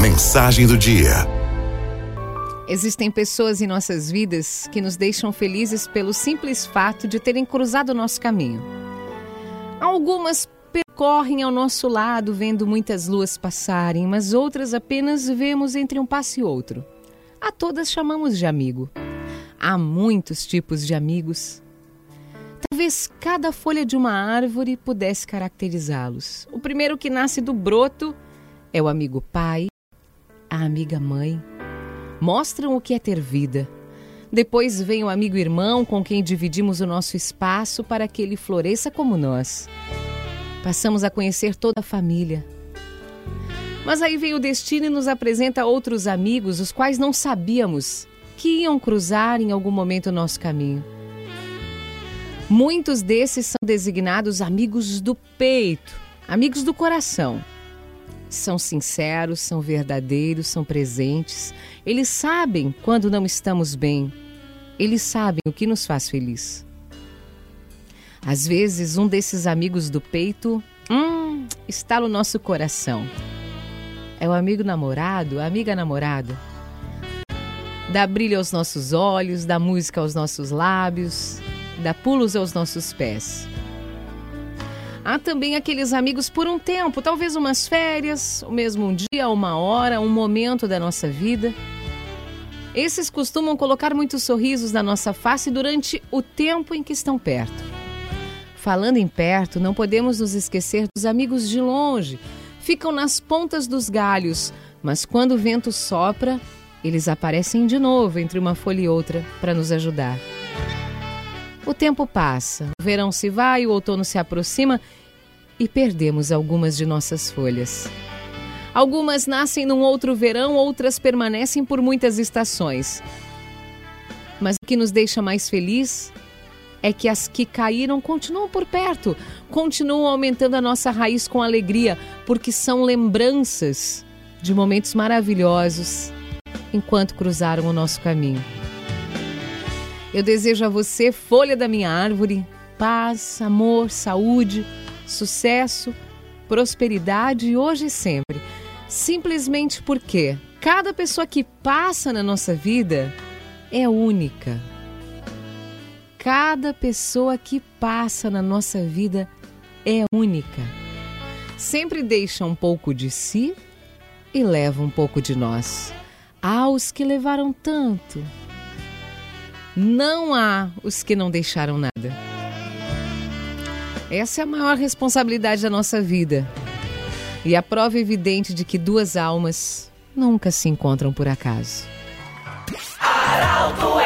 Mensagem do dia. Existem pessoas em nossas vidas que nos deixam felizes pelo simples fato de terem cruzado o nosso caminho. Algumas percorrem ao nosso lado vendo muitas luas passarem, mas outras apenas vemos entre um passo e outro. A todas chamamos de amigo. Há muitos tipos de amigos. Talvez cada folha de uma árvore pudesse caracterizá-los. O primeiro que nasce do broto é o amigo pai, amiga mãe. Mostram o que é ter vida. Depois vem o amigo irmão com quem dividimos o nosso espaço para que ele floresça como nós. Passamos a conhecer toda a família. Mas aí vem o destino e nos apresenta outros amigos, os quais não sabíamos que iam cruzar em algum momento o nosso caminho. Muitos desses são designados amigos do peito, amigos do coração. São sinceros, são verdadeiros, são presentes. Eles sabem quando não estamos bem. Eles sabem o que nos faz feliz. Às vezes, um desses amigos do peito hum, está no nosso coração. É o amigo namorado, a amiga namorada. Dá brilho aos nossos olhos, dá música aos nossos lábios, dá pulos aos nossos pés. Há também aqueles amigos por um tempo, talvez umas férias, o mesmo um dia, uma hora, um momento da nossa vida. Esses costumam colocar muitos sorrisos na nossa face durante o tempo em que estão perto. Falando em perto, não podemos nos esquecer dos amigos de longe. Ficam nas pontas dos galhos, mas quando o vento sopra, eles aparecem de novo entre uma folha e outra para nos ajudar. O tempo passa, o verão se vai, o outono se aproxima e perdemos algumas de nossas folhas. Algumas nascem num outro verão, outras permanecem por muitas estações. Mas o que nos deixa mais feliz é que as que caíram continuam por perto, continuam aumentando a nossa raiz com alegria, porque são lembranças de momentos maravilhosos enquanto cruzaram o nosso caminho. Eu desejo a você, folha da minha árvore, paz, amor, saúde, sucesso, prosperidade hoje e sempre. Simplesmente porque cada pessoa que passa na nossa vida é única. Cada pessoa que passa na nossa vida é única. Sempre deixa um pouco de si e leva um pouco de nós. Há os que levaram tanto não há os que não deixaram nada. Essa é a maior responsabilidade da nossa vida. E a prova evidente de que duas almas nunca se encontram por acaso. Aralto